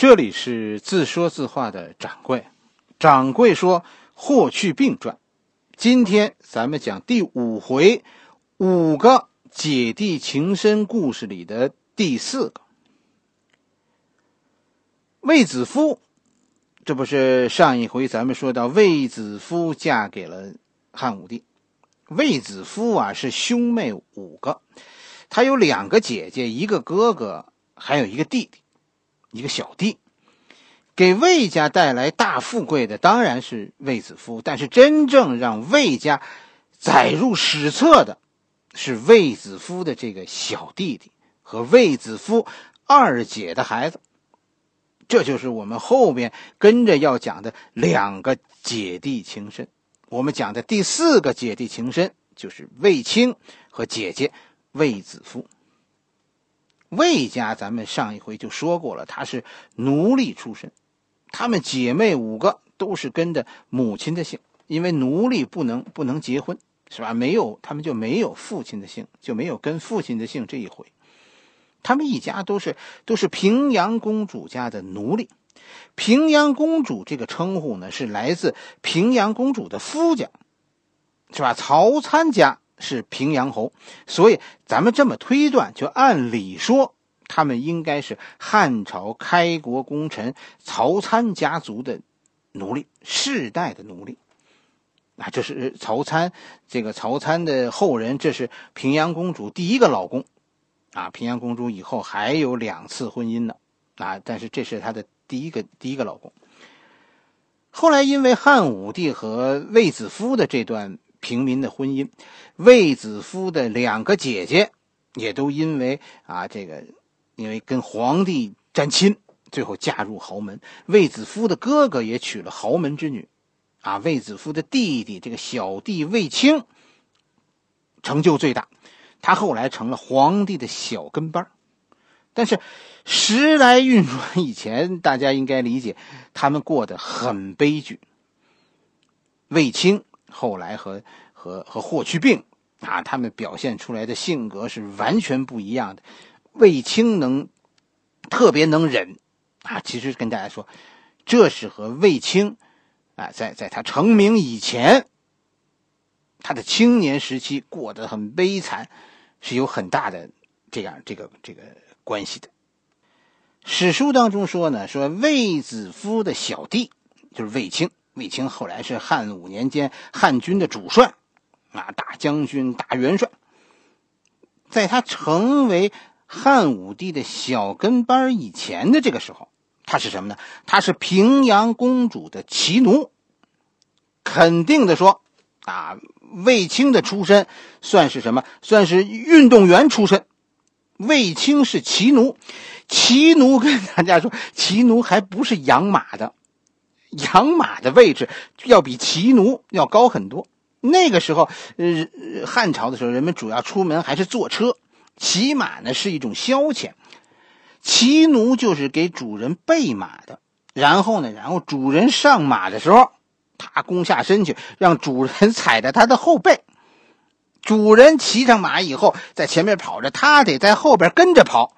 这里是自说自话的掌柜，掌柜说《霍去病传》，今天咱们讲第五回，五个姐弟情深故事里的第四个。卫子夫，这不是上一回咱们说到卫子夫嫁给了汉武帝，卫子夫啊是兄妹五个，他有两个姐姐，一个哥哥，还有一个弟弟。一个小弟，给魏家带来大富贵的当然是卫子夫，但是真正让魏家载入史册的，是卫子夫的这个小弟弟和卫子夫二姐的孩子。这就是我们后边跟着要讲的两个姐弟情深。我们讲的第四个姐弟情深，就是卫青和姐姐卫子夫。魏家，咱们上一回就说过了，他是奴隶出身，她们姐妹五个都是跟着母亲的姓，因为奴隶不能不能结婚，是吧？没有，他们就没有父亲的姓，就没有跟父亲的姓这一回。他们一家都是都是平阳公主家的奴隶，平阳公主这个称呼呢，是来自平阳公主的夫家，是吧？曹参家。是平阳侯，所以咱们这么推断，就按理说，他们应该是汉朝开国功臣曹参家族的奴隶，世代的奴隶。啊，这是曹参，这个曹参的后人，这是平阳公主第一个老公。啊，平阳公主以后还有两次婚姻呢。啊，但是这是她的第一个第一个老公。后来因为汉武帝和卫子夫的这段。平民的婚姻，卫子夫的两个姐姐也都因为啊这个，因为跟皇帝沾亲，最后嫁入豪门。卫子夫的哥哥也娶了豪门之女，啊，卫子夫的弟弟这个小弟卫青成就最大，他后来成了皇帝的小跟班但是时来运转以前，大家应该理解，他们过得很悲剧。卫青。后来和和和霍去病啊，他们表现出来的性格是完全不一样的。卫青能特别能忍啊，其实跟大家说，这是和卫青啊，在在他成名以前，他的青年时期过得很悲惨，是有很大的这样这个这个关系的。史书当中说呢，说卫子夫的小弟就是卫青。卫青后来是汉武年间汉军的主帅，啊，大将军、大元帅。在他成为汉武帝的小跟班以前的这个时候，他是什么呢？他是平阳公主的骑奴。肯定的说，啊，卫青的出身算是什么？算是运动员出身。卫青是骑奴，骑奴跟大家说，骑奴还不是养马的。养马的位置要比骑奴要高很多。那个时候，呃，汉朝的时候，人们主要出门还是坐车，骑马呢是一种消遣。骑奴就是给主人备马的，然后呢，然后主人上马的时候，他弓下身去，让主人踩着他的后背。主人骑上马以后，在前面跑着，他得在后边跟着跑，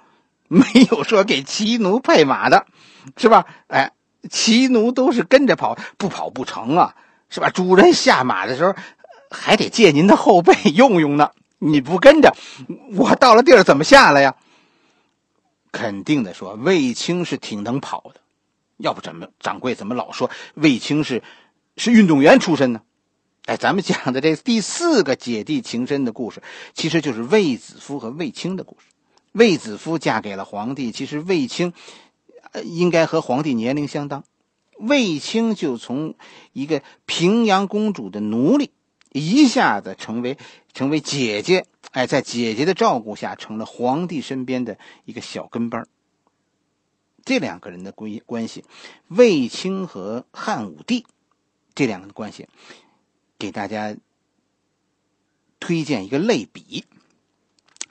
没有说给骑奴配马的，是吧？哎。骑奴都是跟着跑，不跑不成啊，是吧？主人下马的时候，还得借您的后背用用呢。你不跟着，我到了地儿怎么下来呀？肯定的说，卫青是挺能跑的，要不怎么掌柜怎么老说卫青是是运动员出身呢？哎，咱们讲的这第四个姐弟情深的故事，其实就是卫子夫和卫青的故事。卫子夫嫁给了皇帝，其实卫青。应该和皇帝年龄相当，卫青就从一个平阳公主的奴隶，一下子成为成为姐姐，哎，在姐姐的照顾下，成了皇帝身边的一个小跟班这两个人的关关系，卫青和汉武帝这两个关系，给大家推荐一个类比。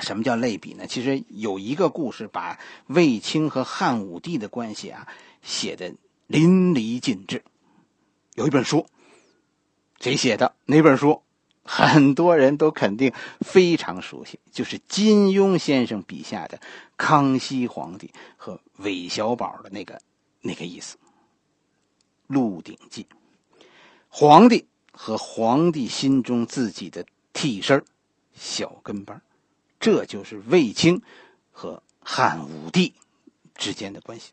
什么叫类比呢？其实有一个故事把卫青和汉武帝的关系啊写的淋漓尽致。有一本书，谁写的？哪本书？很多人都肯定非常熟悉，就是金庸先生笔下的康熙皇帝和韦小宝的那个那个意思。《鹿鼎记》，皇帝和皇帝心中自己的替身小跟班，这就是卫青和汉武帝之间的关系。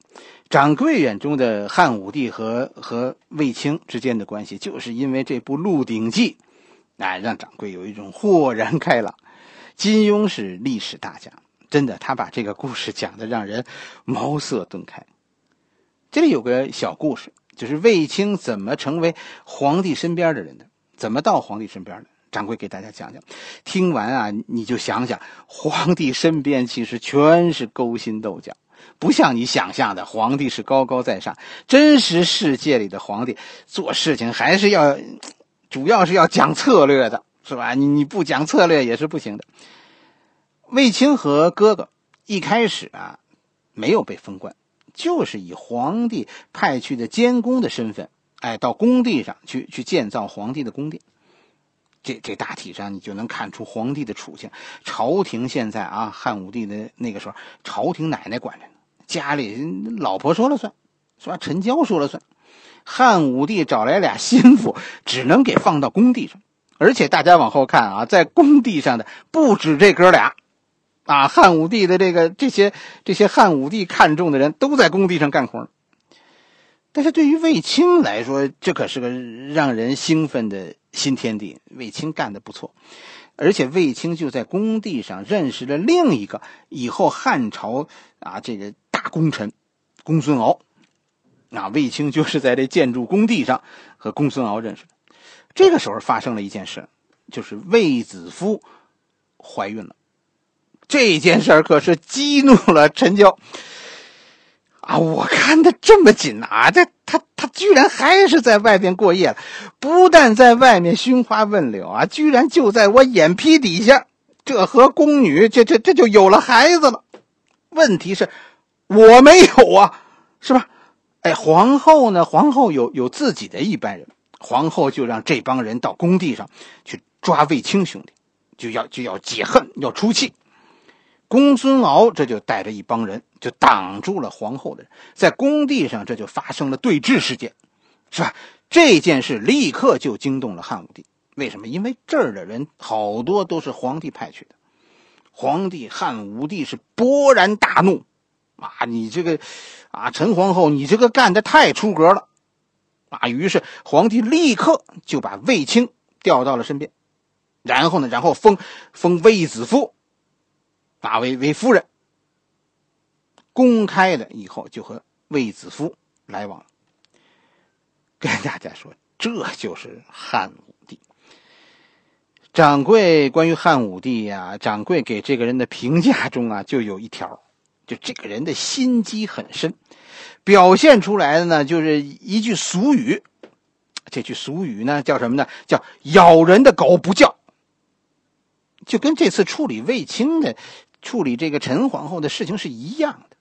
掌柜眼中的汉武帝和和卫青之间的关系，就是因为这部《鹿鼎记》，哎，让掌柜有一种豁然开朗。金庸是历史大家，真的，他把这个故事讲的让人茅塞顿开。这里有个小故事，就是卫青怎么成为皇帝身边的人的，怎么到皇帝身边的。掌柜给大家讲讲。听完啊，你就想想，皇帝身边其实全是勾心斗角，不像你想象的，皇帝是高高在上。真实世界里的皇帝做事情还是要，主要是要讲策略的。是吧？你你不讲策略也是不行的。卫青和哥哥一开始啊，没有被封官，就是以皇帝派去的监工的身份，哎，到工地上去去建造皇帝的宫殿。这这大体上你就能看出皇帝的处境。朝廷现在啊，汉武帝的那个时候，朝廷奶奶管着呢，家里老婆说了算，是吧？陈娇说了算。汉武帝找来俩心腹，只能给放到工地上。而且大家往后看啊，在工地上的不止这哥俩，啊，汉武帝的这个这些这些汉武帝看中的人都在工地上干活。但是对于卫青来说，这可是个让人兴奋的新天地。卫青干的不错，而且卫青就在工地上认识了另一个以后汉朝啊这个大功臣公孙敖。啊，卫青就是在这建筑工地上和公孙敖认识的。这个时候发生了一件事，就是卫子夫怀孕了。这件事可是激怒了陈娇啊！我看他这么紧啊，这他他居然还是在外边过夜了，不但在外面寻花问柳啊，居然就在我眼皮底下，这和宫女这这这就有了孩子了。问题是，我没有啊，是吧？哎，皇后呢？皇后有有自己的一班人。皇后就让这帮人到工地上去抓卫青兄弟，就要就要解恨，要出气。公孙敖这就带着一帮人就挡住了皇后的人，在工地上这就发生了对峙事件，是吧？这件事立刻就惊动了汉武帝。为什么？因为这儿的人好多都是皇帝派去的。皇帝汉武帝是勃然大怒，啊，你这个，啊，陈皇后，你这个干的太出格了。啊！于是皇帝立刻就把卫青调到了身边，然后呢，然后封封卫子夫啊为为夫人，公开的以后就和卫子夫来往了。跟大家说，这就是汉武帝。掌柜关于汉武帝呀，掌柜给这个人的评价中啊，就有一条，就这个人的心机很深。表现出来的呢，就是一句俗语。这句俗语呢，叫什么呢？叫“咬人的狗不叫”。就跟这次处理卫青的、处理这个陈皇后的事情是一样的。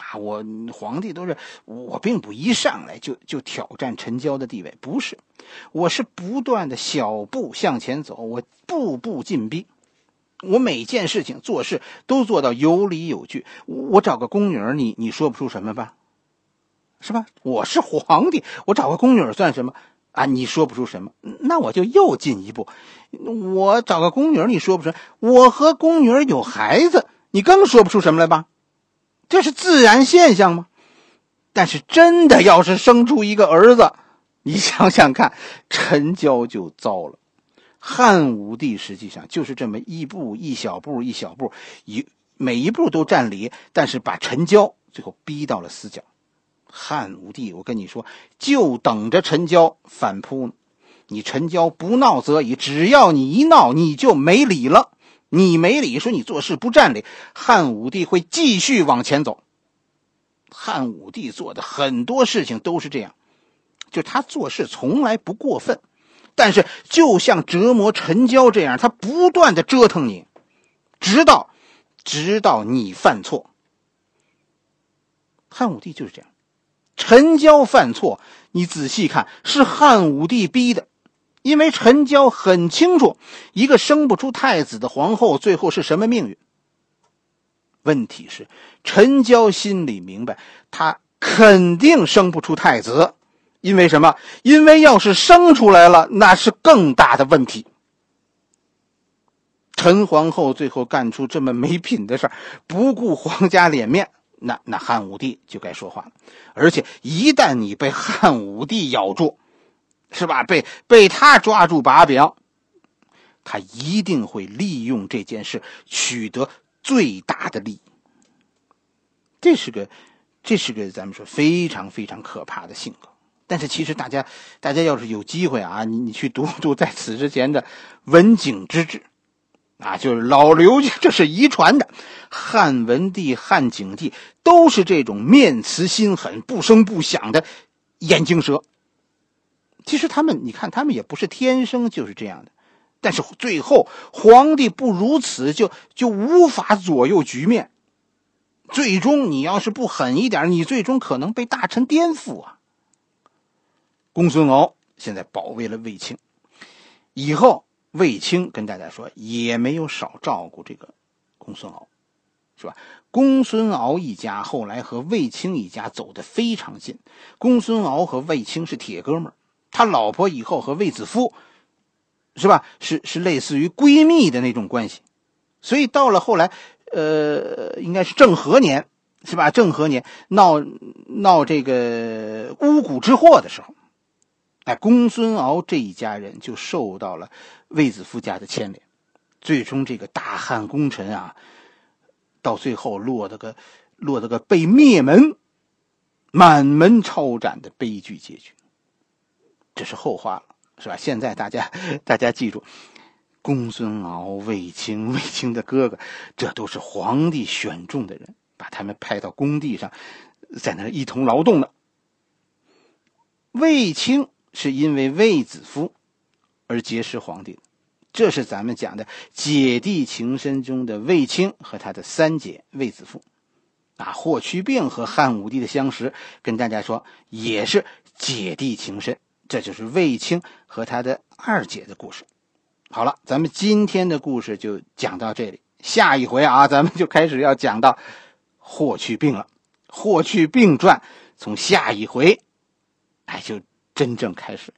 啊，我皇帝都是我，并不一上来就就挑战陈娇的地位，不是，我是不断的小步向前走，我步步进逼，我每件事情做事都做到有理有据。我找个宫女儿，你你说不出什么吧？是吧？我是皇帝，我找个宫女儿算什么啊？你说不出什么，那我就又进一步，我找个宫女你说不出，我和宫女有孩子，你更说不出什么来吧？这是自然现象吗？但是真的要是生出一个儿子，你想想看，陈娇就糟了。汉武帝实际上就是这么一步一小步一小步，一每一步都占理，但是把陈娇最后逼到了死角。汉武帝，我跟你说，就等着陈娇反扑呢。你陈娇不闹则已，只要你一闹，你就没理了。你没理，说你做事不占理，汉武帝会继续往前走。汉武帝做的很多事情都是这样，就他做事从来不过分，但是就像折磨陈娇这样，他不断的折腾你，直到直到你犯错。汉武帝就是这样。陈娇犯错，你仔细看，是汉武帝逼的，因为陈娇很清楚，一个生不出太子的皇后最后是什么命运。问题是，陈娇心里明白，她肯定生不出太子，因为什么？因为要是生出来了，那是更大的问题。陈皇后最后干出这么没品的事不顾皇家脸面，那那汉武帝就该说话了。而且一旦你被汉武帝咬住，是吧？被被他抓住把柄，他一定会利用这件事取得最大的利益。这是个，这是个咱们说非常非常可怕的性格。但是其实大家，大家要是有机会啊，你你去读读在此之前的文景之治。啊，就是老刘家，这是遗传的。汉文帝、汉景帝都是这种面慈心狠、不声不响的眼镜蛇。其实他们，你看，他们也不是天生就是这样的。但是最后，皇帝不如此，就就无法左右局面。最终，你要是不狠一点，你最终可能被大臣颠覆啊。公孙敖现在保卫了卫青，以后。卫青跟大家说，也没有少照顾这个公孙敖，是吧？公孙敖一家后来和卫青一家走得非常近。公孙敖和卫青是铁哥们儿，他老婆以后和卫子夫，是吧？是是类似于闺蜜的那种关系。所以到了后来，呃，应该是正和年，是吧？正和年闹闹这个巫蛊之祸的时候。哎，公孙敖这一家人就受到了卫子夫家的牵连，最终这个大汉功臣啊，到最后落得个落得个被灭门、满门抄斩的悲剧结局。这是后话了，是吧？现在大家大家记住，公孙敖、卫青、卫青的哥哥，这都是皇帝选中的人，把他们派到工地上，在那一同劳动的。卫青。是因为卫子夫而结识皇帝，这是咱们讲的姐弟情深中的卫青和他的三姐卫子夫。啊，霍去病和汉武帝的相识，跟大家说也是姐弟情深。这就是卫青和他的二姐的故事。好了，咱们今天的故事就讲到这里，下一回啊，咱们就开始要讲到霍去病了。霍去病传从下一回，哎就。真正开始，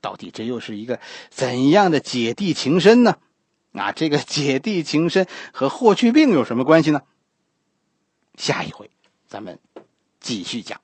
到底这又是一个怎样的姐弟情深呢？啊，这个姐弟情深和霍去病有什么关系呢？下一回咱们继续讲。